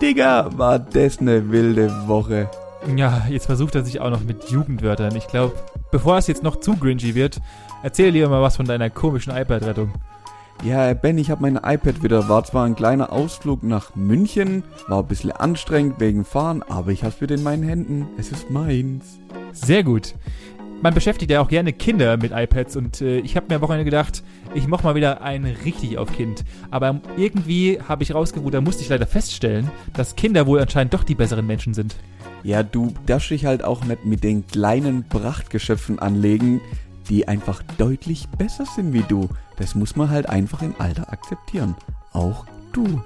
Digga, war das eine wilde Woche. Ja, jetzt versucht er sich auch noch mit Jugendwörtern. Ich glaube, bevor es jetzt noch zu gringy wird, erzähl lieber mal was von deiner komischen iPad-Rettung. Ja, Ben, ich habe mein iPad wieder. War zwar ein kleiner Ausflug nach München, war ein bisschen anstrengend wegen Fahren, aber ich hab's wieder in meinen Händen. Es ist meins. Sehr gut. Man beschäftigt ja auch gerne Kinder mit iPads und äh, ich habe mir am Wochenende gedacht, ich mach mal wieder ein richtig auf Kind. Aber irgendwie habe ich rausgeruht, da musste ich leider feststellen, dass Kinder wohl anscheinend doch die besseren Menschen sind. Ja, du darfst dich halt auch nicht mit den kleinen Prachtgeschöpfen anlegen, die einfach deutlich besser sind wie du. Das muss man halt einfach im Alter akzeptieren. Auch du.